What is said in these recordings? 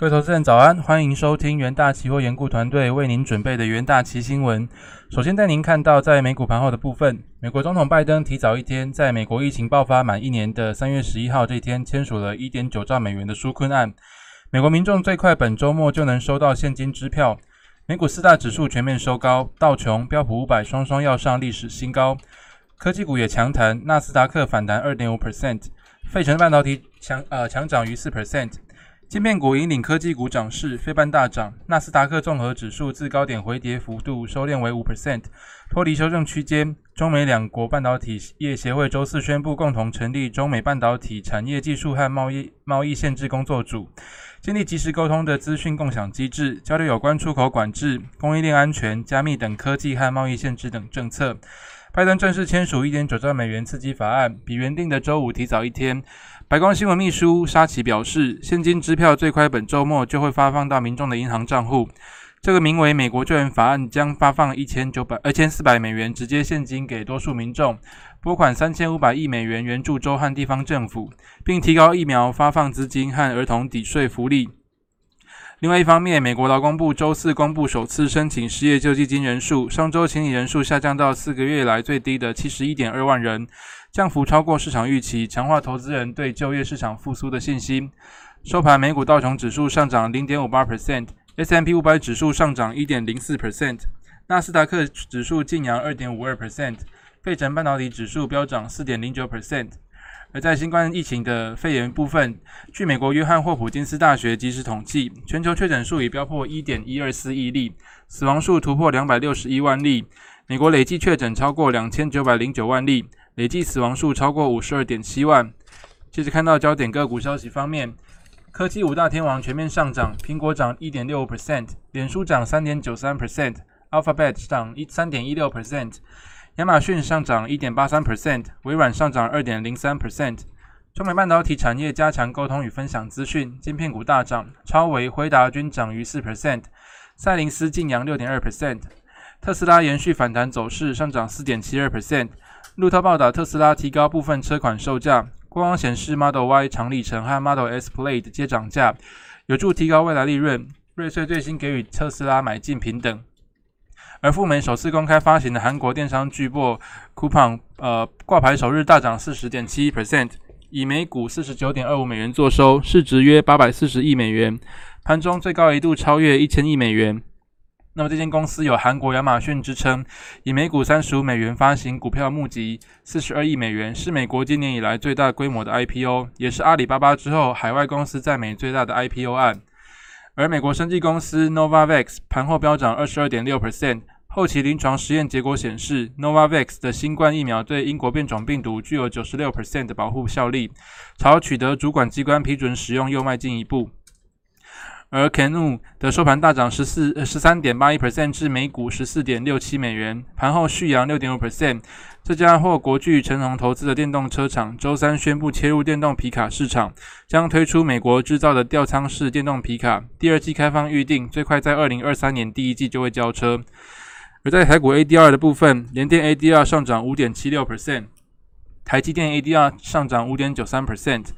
各位投资人早安，欢迎收听元大期货研估团队为您准备的元大期新闻。首先带您看到，在美股盘后的部分，美国总统拜登提早一天，在美国疫情爆发满一年的三月十一号这天，签署了一点九兆美元的纾困案。美国民众最快本周末就能收到现金支票。美股四大指数全面收高，道琼、标普五百双双要上历史新高，科技股也强弹，纳斯达克反弹二点五 percent，费城半导体强呃强涨逾四 percent。芯片股引领科技股涨势，非半大涨。纳斯达克综合指数自高点回跌幅度收敛为五 percent，脱离修正区间。中美两国半导体业协会周四宣布，共同成立中美半导体产业技术和贸易贸易限制工作组，建立及时沟通的资讯共享机制，交流有关出口管制、供应链安全、加密等科技和贸易限制等政策。拜登正式签署一点九兆美元刺激法案，比原定的周五提早一天。白宫新闻秘书沙奇表示，现金支票最快本周末就会发放到民众的银行账户。这个名为“美国救援法案”将发放一千九百、二千四百美元直接现金给多数民众，拨款三千五百亿美元援助州和地方政府，并提高疫苗发放资金和儿童抵税福利。另外一方面，美国劳工部周四公布首次申请失业救济金人数，上周请领人数下降到四个月来最低的七十一点二万人。降幅超过市场预期，强化投资人对就业市场复苏的信心。收盘，美股道琼指数上涨零点五八 percent，S M P 五百指数上涨一点零四 percent，纳斯达克指数晋扬二点五二 percent，费城半导体指数飙涨四点零九 percent。而在新冠疫情的肺炎部分，据美国约翰霍普金斯大学及时统计，全球确诊数已标破一点一二四亿例，死亡数突破两百六十一万例，美国累计确诊超过两千九百零九万例。累计死亡数超过五十二点七万。接着看到焦点个股消息方面，科技五大天王全面上涨，苹果涨一点六 percent，脸书涨三点九三 percent，Alphabet 涨一三点一六 percent，亚马逊上涨一点八三 percent，微软上涨二点零三 percent。中美半导体产业加强沟通与分享资讯，晶片股大涨，超微、辉达均涨逾四 percent，赛灵思晋扬六点二 percent，特斯拉延续反弹走势，上涨四点七二 percent。路透报道，特斯拉提高部分车款售价，官网显示 Model Y 长里程和 Model S Plaid 接涨价，有助提高未来利润。瑞穗最新给予特斯拉买进平等。而富美首次公开发行的韩国电商巨擘 Coupon，呃，挂牌首日大涨四十点七 percent，以每股四十九点二五美元作收，市值约八百四十亿美元，盘中最高一度超越一千亿美元。那么这间公司有韩国亚马逊之称，以每股三十五美元发行股票募集四十二亿美元，是美国今年以来最大规模的 IPO，也是阿里巴巴之后海外公司在美最大的 IPO 案。而美国生技公司 Novavax 盘后飙涨二十二点六 percent，后期临床实验结果显示，Novavax 的新冠疫苗对英国变种病毒具有九十六 percent 的保护效力，朝取得主管机关批准使用又迈进一步。而 Canoe 的收盘大涨十四十三点八一 percent 至每股十四点六七美元，盘后续扬六点五 percent。这家获国巨成龙投资的电动车厂周三宣布切入电动皮卡市场，将推出美国制造的吊舱式电动皮卡，第二季开放预定，最快在二零二三年第一季就会交车。而在台股 ADR 的部分，联电 ADR 上涨五点七六 percent，台积电 ADR 上涨五点九三 percent，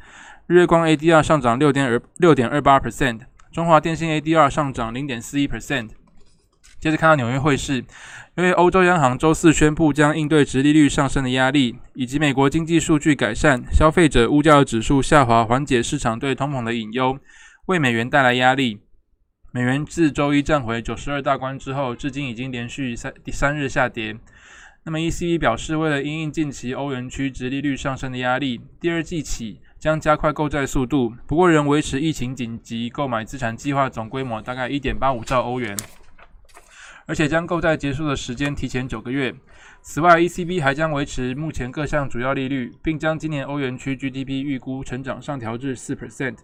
日月光 ADR 上涨六点二六点二八 percent。中华电信 ADR 上涨零点四一 percent。接着看到纽约汇市，因为欧洲央行周四宣布将应对直利率上升的压力，以及美国经济数据改善、消费者物价指数下滑，缓解市场对通膨的隐忧，为美元带来压力。美元自周一站回九十二大关之后，至今已经连续三第三日下跌。那么 ECB 表示，为了因应近期欧元区直利率上升的压力，第二季起。将加快购债速度，不过仍维持疫情紧急购买资产计划，总规模大概一点八五兆欧元，而且将购债结束的时间提前九个月。此外，ECB 还将维持目前各项主要利率，并将今年欧元区 GDP 预估成长上调至四 percent，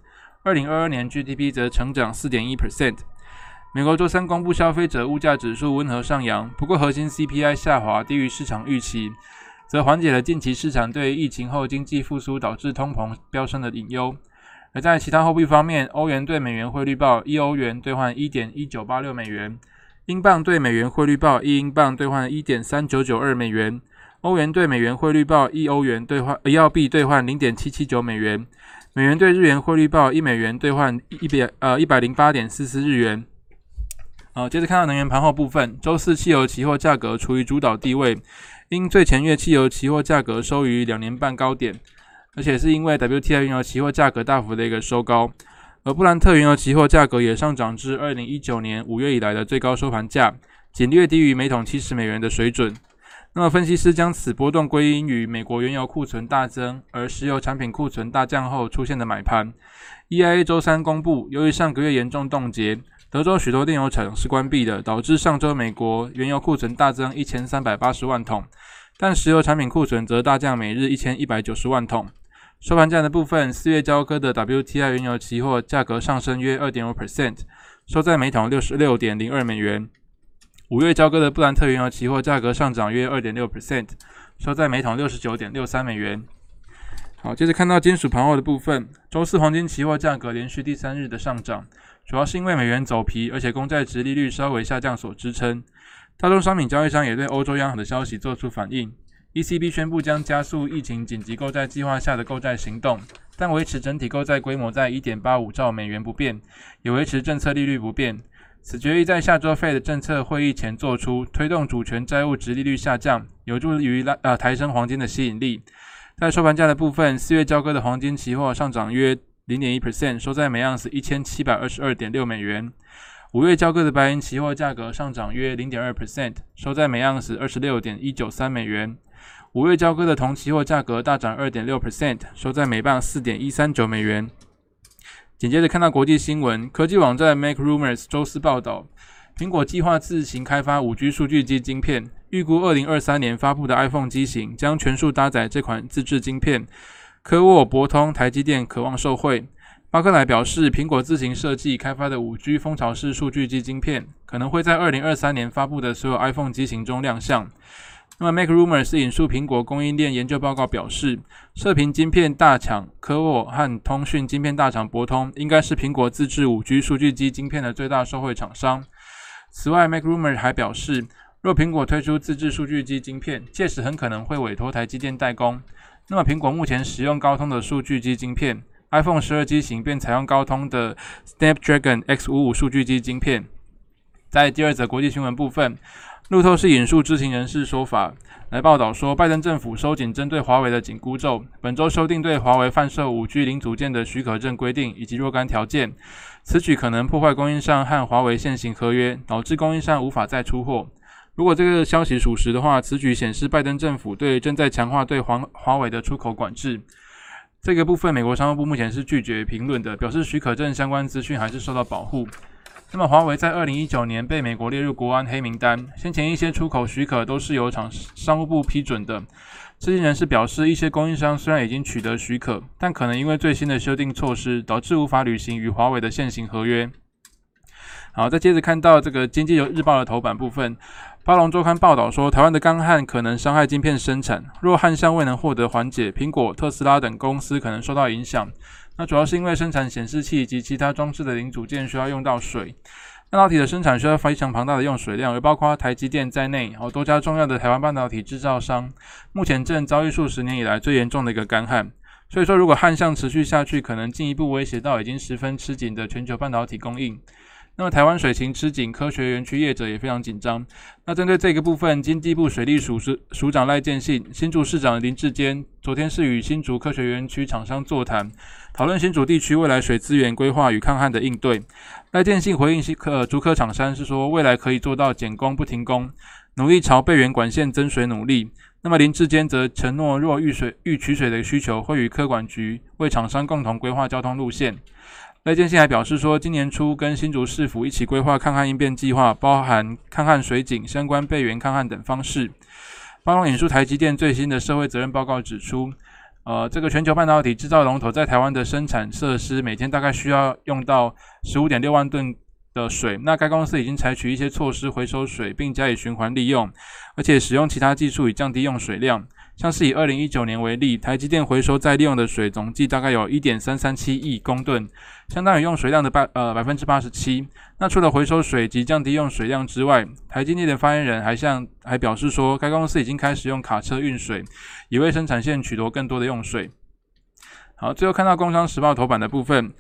二零二二年 GDP 则成长四点一 percent。美国周三公布消费者物价指数温和上扬，不过核心 CPI 下滑，低于市场预期。则缓解了近期市场对疫情后经济复苏导致通膨飙升的隐忧。而在其他货币方面，欧元对美元汇率报一欧元兑换一点一九八六美元，英镑对美元汇率报一英镑兑换一点三九九二美元，欧元对美元汇率报一欧元兑换一澳币兑换零点七七九美元，美元对日元汇率报一美元兑换一百呃一百零八点四四日元。好，接着看到能源盘后部分，周四汽油期货价格处于主导地位，因最前月汽油期货价格收于两年半高点，而且是因为 WTI 原油期货价格大幅的一个收高，而布兰特原油期货价格也上涨至二零一九年五月以来的最高收盘价，仅略低于每桶七十美元的水准。那么，分析师将此波动归因于美国原油库存大增，而石油产品库存大降后出现的买盘。EIA 周三公布，由于上个月严重冻结，德州许多炼油厂是关闭的，导致上周美国原油库存大增一千三百八十万桶，但石油产品库存则大降每日一千一百九十万桶。收盘价的部分，四月交割的 WTI 原油期货价格上升约二点五 percent，收在每桶六十六点零二美元。五月交割的布兰特原油期货价格上涨约二点六 percent，收在每桶六十九点六三美元。好，接着看到金属盘后的部分，周四黄金期货价格连续第三日的上涨，主要是因为美元走皮，而且公债值利率稍微下降所支撑。大宗商品交易商也对欧洲央行的消息做出反应。ECB 宣布将加速疫情紧急购债计划下的购债行动，但维持整体购债规模在一点八五兆美元不变，也维持政策利率不变。此决议在下周 Fed 政策会议前做出，推动主权债务值利率下降，有助于拉呃抬升黄金的吸引力。在收盘价的部分，四月交割的黄金期货上涨约零点一 percent，收在每盎司一千七百二十二点六美元。五月交割的白银期货价格上涨约零点二 percent，收在每盎司二十六点一九三美元。五月交割的铜期货价格大涨二点六 percent，收在每磅四点一三九美元。紧接着看到国际新闻，科技网站 Make Rumors 周四报道，苹果计划自行开发五 G 数据机晶片，预估二零二三年发布的 iPhone 机型将全数搭载这款自制晶片。科沃、博通、台积电渴望受惠。巴克莱表示，苹果自行设计开发的五 G 蜂巢式数据机晶片，可能会在二零二三年发布的所有 iPhone 机型中亮相。那么，Make Rumors 引述苹果供应链研究报告表示，射频晶片大厂科沃和通讯晶片大厂博通应该是苹果自制 5G 数据机晶片的最大受惠厂商。此外，MacRumor 还表示，若苹果推出自制数据机晶片，届时很可能会委托台积电代工。那么，苹果目前使用高通的数据机晶片，iPhone 十二机型便采用高通的 Snapdragon X55 数据机晶片。在第二则国际新闻部分。路透是引述知情人士说法来报道说，拜登政府收紧针对华为的紧箍咒，本周修订对华为贩售五 G 零组件的许可证规定以及若干条件。此举可能破坏供应商和华为现行合约，导致供应商无法再出货。如果这个消息属实的话，此举显示拜登政府对正在强化对华华为的出口管制。这个部分，美国商务部目前是拒绝评论的，表示许可证相关资讯还是受到保护。那么，华为在二零一九年被美国列入国安黑名单。先前一些出口许可都是由厂商务部批准的。知情人士表示，一些供应商虽然已经取得许可，但可能因为最新的修订措施，导致无法履行与华为的现行合约。好，再接着看到这个《经济日报》的头版部分，《巴龙周刊》报道说，台湾的干旱可能伤害晶片生产，若旱象未能获得缓解，苹果、特斯拉等公司可能受到影响。那主要是因为生产显示器以及其他装置的零组件需要用到水，半导体的生产需要非常庞大的用水量，而包括台积电在内，好多家重要的台湾半导体制造商，目前正遭遇数十年以来最严重的一个干旱。所以说，如果旱象持续下去，可能进一步威胁到已经十分吃紧的全球半导体供应。那么台湾水情吃紧，科学园区业者也非常紧张。那针对这个部分，经济部水利署署署长赖建信、新竹市长林志坚昨天是与新竹科学园区厂商座谈，讨论新竹地区未来水资源规划与抗旱的应对。赖建信回应新科竹科厂商是说，未来可以做到减工不停工，努力朝备源管线增水努力。那么林志坚则承诺，若遇水遇取水的需求，会与科管局为厂商共同规划交通路线。赖建信还表示说，今年初跟新竹市府一起规划抗旱应变计划，包含抗旱水井、相关备援抗旱等方式。包括引述台积电最新的社会责任报告指出，呃，这个全球半导体制造龙头在台湾的生产设施，每天大概需要用到十五点六万吨的水。那该公司已经采取一些措施回收水，并加以循环利用，而且使用其他技术以降低用水量。像是以二零一九年为例，台积电回收再利用的水总计大概有一点三三七亿公吨，相当于用水量的百呃百分之八十七。那除了回收水及降低用水量之外，台积电的发言人还向还表示说，该公司已经开始用卡车运水，以为生产线取得更多的用水。好，最后看到《工商时报》头版的部分，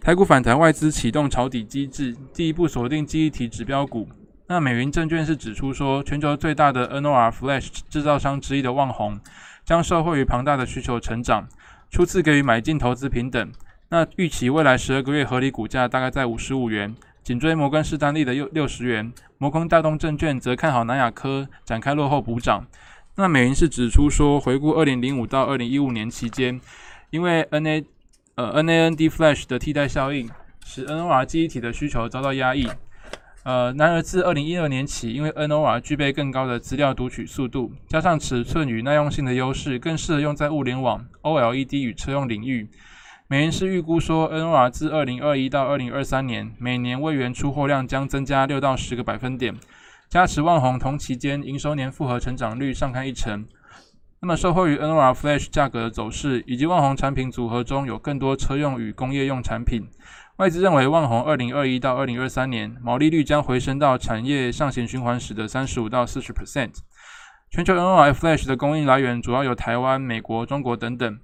台股反弹，外资启动抄底机制，第一步锁定记忆体指标股。那美云证券是指出说，全球最大的 NOR Flash 制造商之一的旺宏，将受惠于庞大的需求成长，初次给予买进投资平等。那预期未来十二个月合理股价大概在五十五元，紧追摩根士丹利的六六十元。摩根大通证券则看好南亚科展开落后补涨。那美云是指出说，回顾二零零五到二零一五年期间。因为 N A 呃 N A N D Flash 的替代效应，使 N O R 记忆体的需求遭到压抑。呃，然而自二零一二年起，因为 N O R 具备更高的资料读取速度，加上尺寸与耐用性的优势，更适合用在物联网、O L E D 与车用领域。美银是预估说，N O R 自二零二一到二零二三年，每年位元出货量将增加六到十个百分点，加持万宏同期间营收年复合成长率上看一成。那么，受惠于 NOR Flash 价格的走势，以及万宏产品组合中有更多车用与工业用产品，外资认为万宏二零二一到二零二三年毛利率将回升到产业上行循环时的三十五到四十 percent。全球 NOR Flash 的供应来源主要有台湾、美国、中国等等。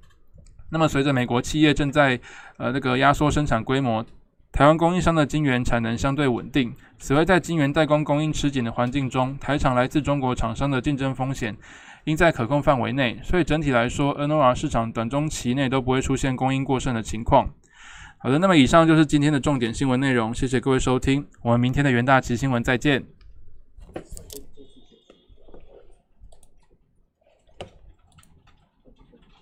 那么，随着美国企业正在呃那个压缩生产规模，台湾供应商的晶圆产能相对稳定。此外，在晶圆代工供应吃紧的环境中，台厂来自中国厂商的竞争风险。应在可控范围内，所以整体来说，NOR 市场短中期内都不会出现供应过剩的情况。好的，那么以上就是今天的重点新闻内容，谢谢各位收听，我们明天的元大旗新闻再见。